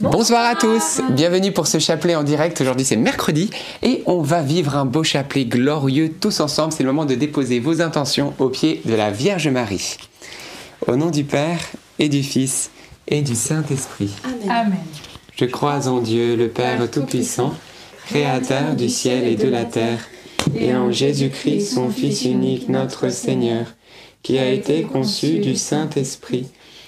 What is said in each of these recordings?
Bonsoir à tous, bienvenue pour ce chapelet en direct. Aujourd'hui c'est mercredi et on va vivre un beau chapelet glorieux tous ensemble. C'est le moment de déposer vos intentions au pied de la Vierge Marie. Au nom du Père et du Fils et du Saint-Esprit. Amen. Je crois en Dieu, le Père Tout-Puissant, Créateur du ciel et de la terre, et en Jésus-Christ, son Fils unique, notre Seigneur, qui a été conçu du Saint-Esprit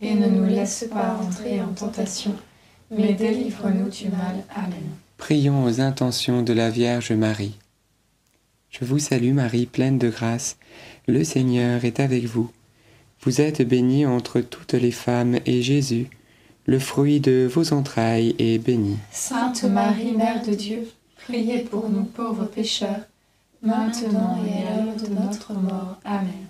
et ne nous laisse pas entrer en tentation, mais délivre-nous du mal. Amen. Prions aux intentions de la Vierge Marie. Je vous salue Marie, pleine de grâce, le Seigneur est avec vous. Vous êtes bénie entre toutes les femmes, et Jésus, le fruit de vos entrailles, est béni. Sainte Marie, Mère de Dieu, priez pour nous pauvres pécheurs, maintenant et à l'heure de notre mort. Amen.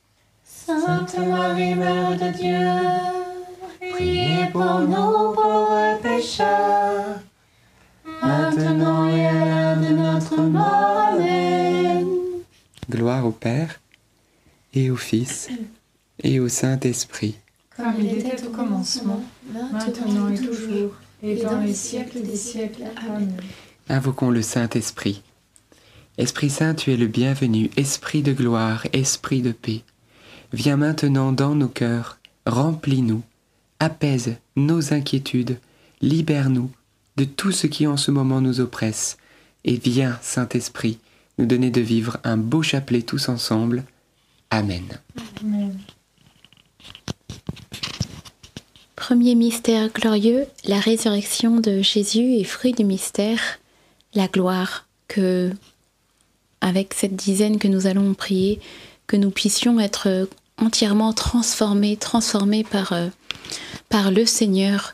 Sainte Marie, Mère de Dieu, priez pour nous pauvres pécheurs, maintenant et à l'heure de notre mort. Amen. Gloire au Père, et au Fils, et au Saint-Esprit. Comme il était au commencement, maintenant et toujours, et dans les siècles des siècles. Amen. Invoquons le Saint-Esprit. Esprit Saint, tu es le bienvenu, Esprit de gloire, Esprit de paix. Viens maintenant dans nos cœurs, remplis-nous, apaise nos inquiétudes, libère-nous de tout ce qui en ce moment nous oppresse, et viens, Saint-Esprit, nous donner de vivre un beau chapelet tous ensemble. Amen. Premier mystère glorieux, la résurrection de Jésus et fruit du mystère, la gloire que, avec cette dizaine que nous allons prier, que nous puissions être entièrement transformé, transformé par, euh, par le Seigneur,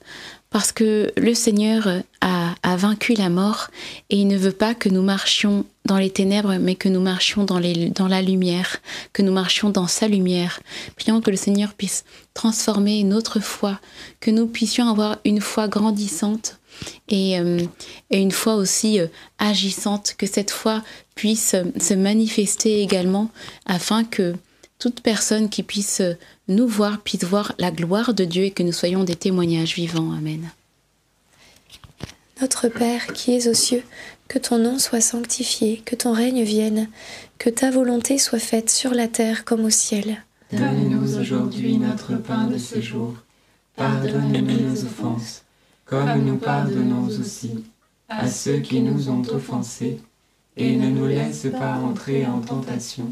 parce que le Seigneur a, a, vaincu la mort et il ne veut pas que nous marchions dans les ténèbres, mais que nous marchions dans, les, dans la lumière, que nous marchions dans sa lumière. Prions que le Seigneur puisse transformer notre foi, que nous puissions avoir une foi grandissante et, euh, et une foi aussi euh, agissante, que cette foi puisse se manifester également afin que toute personne qui puisse nous voir puisse voir la gloire de Dieu et que nous soyons des témoignages vivants. Amen. Notre Père qui es aux cieux, que ton nom soit sanctifié, que ton règne vienne, que ta volonté soit faite sur la terre comme au ciel. Donne-nous aujourd'hui notre pain de ce jour. Pardonne-nous nos offenses, comme nous pardonnons aussi à ceux qui nous ont offensés, et ne nous laisse pas entrer en tentation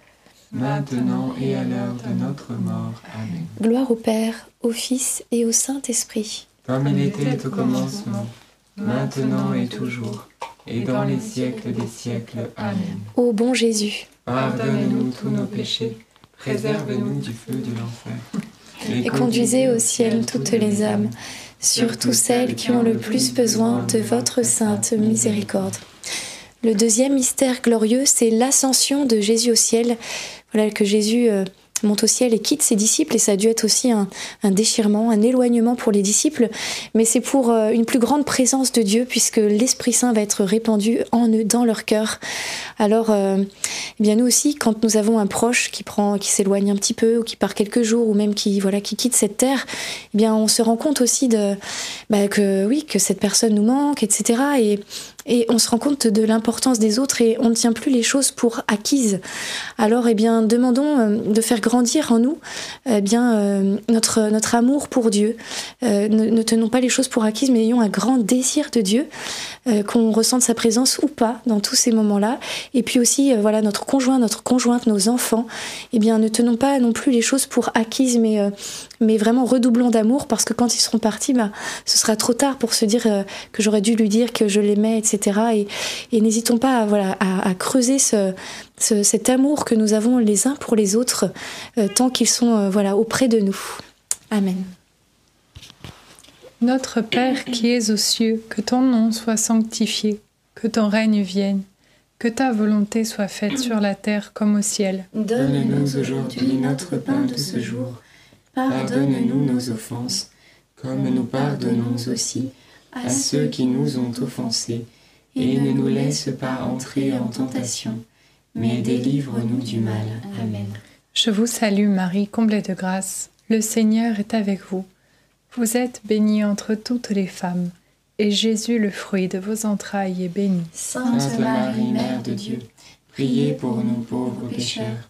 maintenant et à l'heure de notre mort. Amen. Gloire au Père, au Fils et au Saint-Esprit. Comme il était au commencement, maintenant et toujours, et dans les siècles des siècles. Amen. Ô bon Jésus, Pardonne-nous tous nos péchés, préserve-nous du feu de l'enfer. et conduisez au ciel toutes les âmes, surtout celles qui ont le plus besoin de votre sainte miséricorde. Le deuxième mystère glorieux, c'est l'ascension de Jésus au ciel. Voilà que Jésus euh, monte au ciel et quitte ses disciples, et ça a dû être aussi un, déchirement, un éloignement pour les disciples, mais c'est pour euh, une plus grande présence de Dieu, puisque l'Esprit Saint va être répandu en eux, dans leur cœur. Alors, euh, eh bien nous aussi, quand nous avons un proche qui prend, qui s'éloigne un petit peu, ou qui part quelques jours, ou même qui voilà, qui quitte cette terre, eh bien on se rend compte aussi de bah, que oui, que cette personne nous manque, etc. Et et on se rend compte de l'importance des autres et on ne tient plus les choses pour acquises. Alors, eh bien, demandons euh, de faire grandir en nous eh bien, euh, notre, notre amour pour Dieu. Euh, ne, ne tenons pas les choses pour acquises, mais ayons un grand désir de Dieu, qu'on ressente sa présence ou pas dans tous ces moments-là. Et puis aussi, voilà, notre conjoint, notre conjointe, nos enfants, eh bien, ne tenons pas non plus les choses pour acquises, mais, mais vraiment redoublons d'amour parce que quand ils seront partis, bah, ce sera trop tard pour se dire euh, que j'aurais dû lui dire que je l'aimais, etc. Et, et n'hésitons pas à, voilà, à, à creuser ce, ce- cet amour que nous avons les uns pour les autres euh, tant qu'ils sont euh, voilà, auprès de nous. Amen. Notre Père qui es aux cieux, que ton nom soit sanctifié, que ton règne vienne, que ta volonté soit faite sur la terre comme au ciel. Donne-nous aujourd'hui notre pain de ce jour. Pardonne-nous nos offenses, comme nous pardonnons aussi à ceux qui nous ont offensés. Et ne nous laisse pas entrer en tentation, mais délivre-nous du mal. Amen. Je vous salue Marie, comblée de grâce. Le Seigneur est avec vous. Vous êtes bénie entre toutes les femmes, et Jésus, le fruit de vos entrailles, est béni. Sainte Marie, Mère de Dieu, priez pour nous pauvres pécheurs,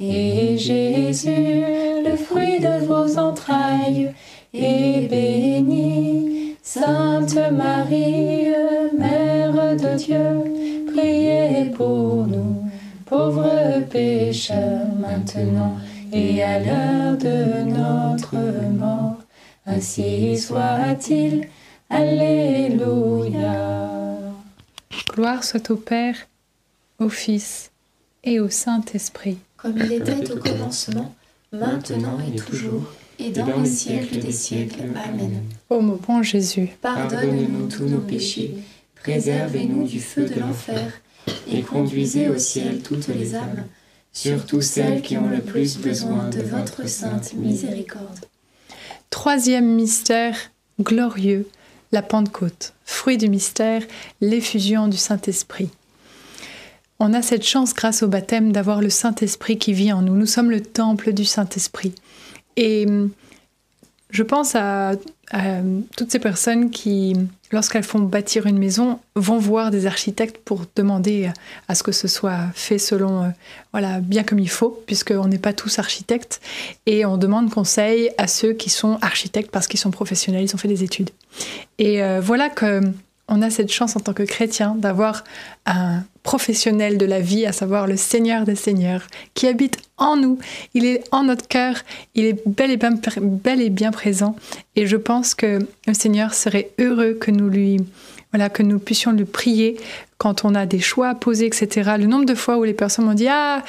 Et Jésus, le fruit de vos entrailles, est béni. Sainte Marie, Mère de Dieu, priez pour nous, pauvres pécheurs, maintenant et à l'heure de notre mort. Ainsi soit-il. Alléluia. Gloire soit au Père, au Fils et au Saint-Esprit. Comme il était au commencement, maintenant et toujours, et dans les siècles des siècles. Amen. Ô mon bon Jésus, Pardonne-nous tous nos péchés, préservez-nous du feu de l'enfer, et conduisez au ciel toutes les âmes, surtout celles qui ont le plus besoin de votre sainte miséricorde. troisième mystère glorieux, la Pentecôte. Fruit du mystère, l'effusion du Saint-Esprit. On a cette chance grâce au baptême d'avoir le Saint-Esprit qui vit en nous. Nous sommes le temple du Saint-Esprit. Et hum, je pense à, à toutes ces personnes qui, lorsqu'elles font bâtir une maison, vont voir des architectes pour demander à ce que ce soit fait selon, euh, voilà, bien comme il faut, puisqu'on n'est pas tous architectes. Et on demande conseil à ceux qui sont architectes parce qu'ils sont professionnels, ils ont fait des études. Et euh, voilà que on a cette chance en tant que chrétien d'avoir un professionnel de la vie, à savoir le Seigneur des Seigneurs, qui habite en nous. Il est en notre cœur, il est bel et bien, présent. Et je pense que le Seigneur serait heureux que nous lui, voilà, que nous puissions le prier quand on a des choix à poser, etc. Le nombre de fois où les personnes m'ont dit ah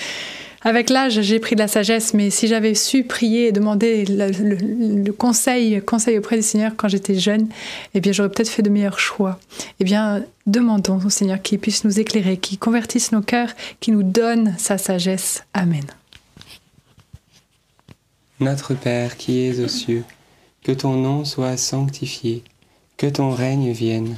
avec l'âge, j'ai pris de la sagesse, mais si j'avais su prier et demander le, le- conseil, conseil auprès du Seigneur quand j'étais jeune, eh bien, j'aurais peut-être fait de meilleurs choix. Eh bien, demandons au Seigneur qu'il puisse nous éclairer, qu'il convertisse nos cœurs, qu'il nous donne sa sagesse. Amen. Notre Père qui es aux cieux, que ton nom soit sanctifié, que ton règne vienne,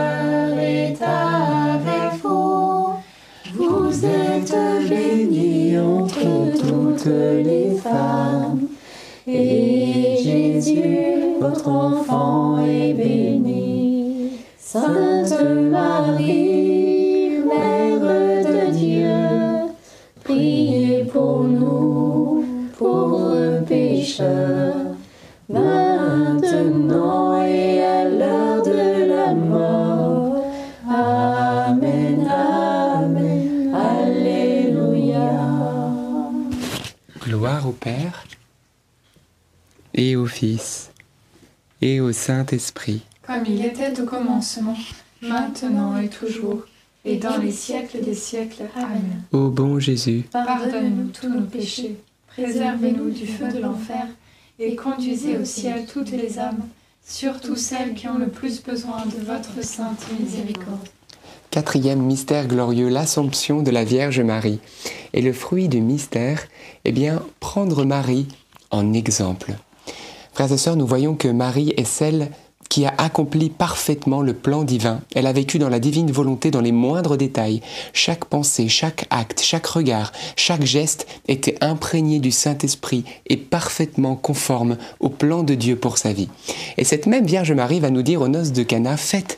les femmes, et Jésus, votre enfant, est béni. Sainte Marie, Père, et au Fils, et au Saint-Esprit. Comme il était au commencement, maintenant et toujours, et dans les siècles des siècles. Amen. Ô bon Jésus, Pardonne-nous tous nos péchés, préservez-nous du feu de l'enfer, et conduisez au ciel toutes les âmes, surtout celles qui ont le plus besoin de votre sainte miséricorde. Quatrième mystère glorieux, l'Assomption de la Vierge Marie. Et le fruit du mystère, eh bien, prendre Marie en exemple. Frères et sœurs, nous voyons que Marie est celle qui a accompli parfaitement le plan divin. Elle a vécu dans la divine volonté dans les moindres détails. Chaque pensée, chaque acte, chaque regard, chaque geste était imprégné du Saint-Esprit et parfaitement conforme au plan de Dieu pour sa vie. Et cette même Vierge Marie va nous dire aux noces de Cana, faites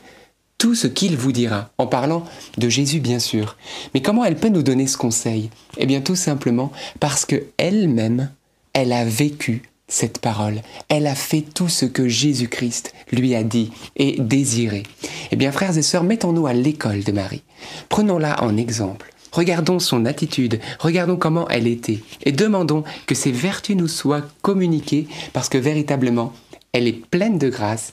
tout ce qu'il vous dira, en parlant de Jésus bien sûr. Mais comment elle peut nous donner ce conseil? Eh bien tout simplement parce que elle-même, elle a vécu cette parole. Elle a fait tout ce que Jésus-Christ lui a dit et désiré. Eh bien frères et sœurs, mettons-nous à l'école de Marie. Prenons-la en exemple. Regardons son attitude, regardons comment elle était et demandons que ces vertus nous soient communiquées parce que véritablement, elle est pleine de grâce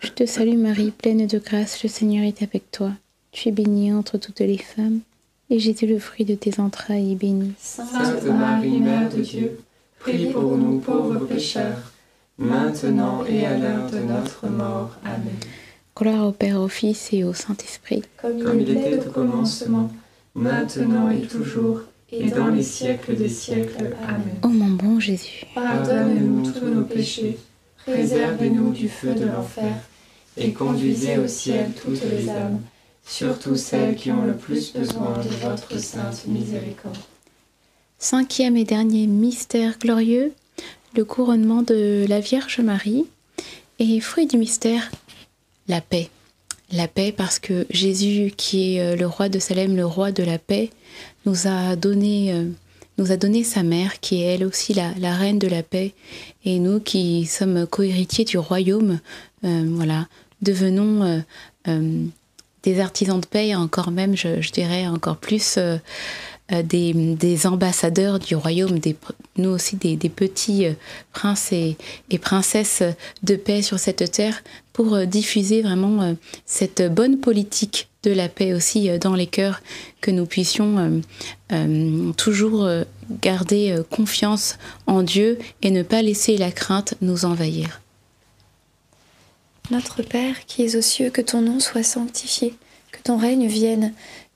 Je te salue Marie, pleine de grâce, le Seigneur est avec toi. Tu es bénie entre toutes les femmes, et Jésus, le fruit de tes entrailles, est béni. Sainte Marie, Mère de Dieu, priez pour nous pauvres pécheurs, maintenant et à l'heure de notre mort. Amen. Gloire au Père, au Fils et au Saint-Esprit. Comme il était au commencement, maintenant et toujours, et dans les siècles des siècles. Amen. Ô mon bon Jésus, Pardonne-nous tous nos péchés, préservez-nous du feu de l'enfer, et conduisez au ciel toutes les âmes, surtout celles qui ont le plus besoin de votre sainte miséricorde. cinquième et dernier mystère glorieux, le couronnement de la Vierge Marie. Et fruit du mystère, la paix. La paix parce que Jésus, qui est euh, le roi de Salem, le roi de la paix, nous a donné, euh, nous a donné sa mère, qui est elle aussi la, reine de la paix. Et nous qui sommes co-héritiers du royaume, euh, voilà, devenons euh, euh, des artisans de paix, encore même, je, dirais encore plus, des, des ambassadeurs du royaume, nous aussi des, petits euh, princes et, et princesses de paix sur cette terre pour euh, diffuser vraiment euh, cette bonne politique de la paix aussi euh, dans les cœurs, que nous puissions euh, euh, toujours euh, garder euh, confiance en Dieu et ne pas laisser la crainte nous envahir. Notre Père qui es aux cieux, que ton nom soit sanctifié, que ton règne vienne,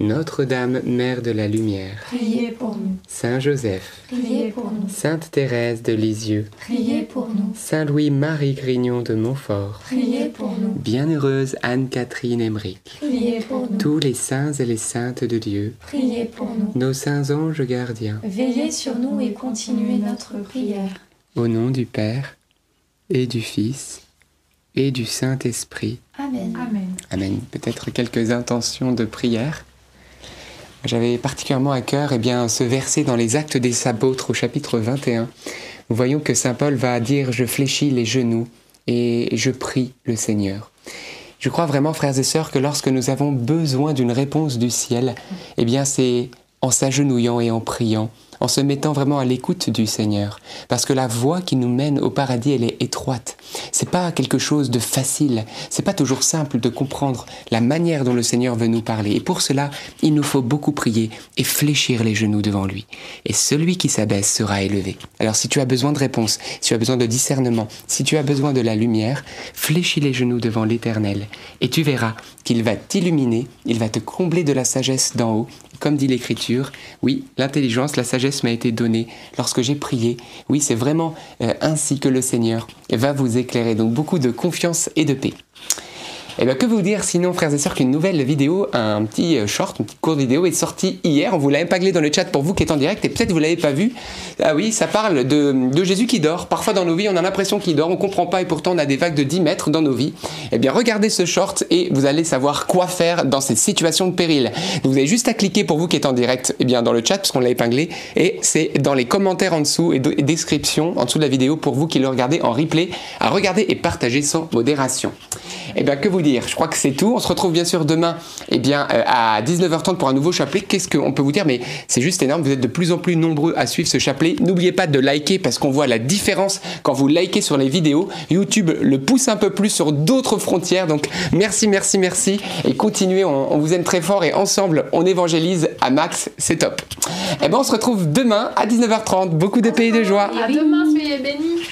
Notre-Dame, Mère de la Lumière, Priez pour nous, Saint Joseph, priez pour nous, Sainte Thérèse de Lisieux, priez pour nous, Saint Louis-Marie Grignon de Montfort, priez pour nous, Bienheureuse Anne-Catherine Emmerich, priez pour nous, tous les saints et les saintes de Dieu, priez pour nous. nos saints anges gardiens, Veillez sur nous et continuez notre prière. au nom du Père et du Fils et du Saint-Esprit. Amen. Amen. Amen. Peut-être quelques intentions de prière. J'avais particulièrement à cœur eh bien, ce verset dans les Actes des Apôtres au chapitre 21. Nous voyons que Saint Paul va dire Je fléchis les genoux et je prie le Seigneur. Je crois vraiment, frères et sœurs, que lorsque nous avons besoin d'une réponse du ciel, eh bien, c'est en s'agenouillant et en priant, en se mettant vraiment à l'écoute du Seigneur. Parce que la voie qui nous mène au paradis, elle est étroite. C'est pas quelque chose de facile. C'est pas toujours simple de comprendre la manière dont le Seigneur veut nous parler. Et pour cela, il nous faut beaucoup prier et fléchir les genoux devant lui. Et celui qui s'abaisse sera élevé. Alors si tu as besoin de réponse, si tu as besoin de discernement, si tu as besoin de la lumière, fléchis les genoux devant l'Éternel. Et tu verras qu'il va t'illuminer, il va te combler de la sagesse d'en haut. Comme dit l'Écriture, oui, l'intelligence, la sagesse m'a été donnée lorsque j'ai prié. Oui, c'est vraiment euh, ainsi que le Seigneur va vous éclairer. Donc beaucoup de confiance et de paix. Et eh bien que vous dire sinon frères et sœurs qu'une nouvelle vidéo, un petit euh, short, une petite courte vidéo est sortie hier. On vous l'a épinglé dans le chat pour vous qui êtes en direct et peut-être vous l'avez pas vu. Ah oui, ça parle de, Jésus qui dort. Parfois dans nos vies on a l'impression qu'il dort, on comprend pas et pourtant on a des vagues de 10 mètres dans nos vies. Eh bien regardez ce short et vous allez savoir quoi faire dans ces situations de péril. Vous avez juste à cliquer pour vous qui êtes en direct eh bien dans le chat puisqu'on l'a épinglé et c'est dans les commentaires en dessous et, et description en dessous de la vidéo pour vous qui le regardez en replay à regarder et partager sans modération. Eh bien que vous Je crois que c'est tout. On se retrouve bien sûr demain eh bien, euh, à 19h30 pour un nouveau chapelet. Qu'est-ce qu'on peut vous dire? Mais c'est juste énorme. Vous êtes de plus en plus nombreux à suivre ce chapelet. N'oubliez pas de liker parce qu'on voit la différence quand vous likez sur les vidéos. YouTube le pousse un peu plus sur d'autres frontières. Donc merci, merci, merci. Et continuez. On, vous aime très fort et ensemble, on évangélise à max. C'est top. Eh bien, on se retrouve demain à 19h30. Beaucoup de pays de joie. À demain, soyez bénis.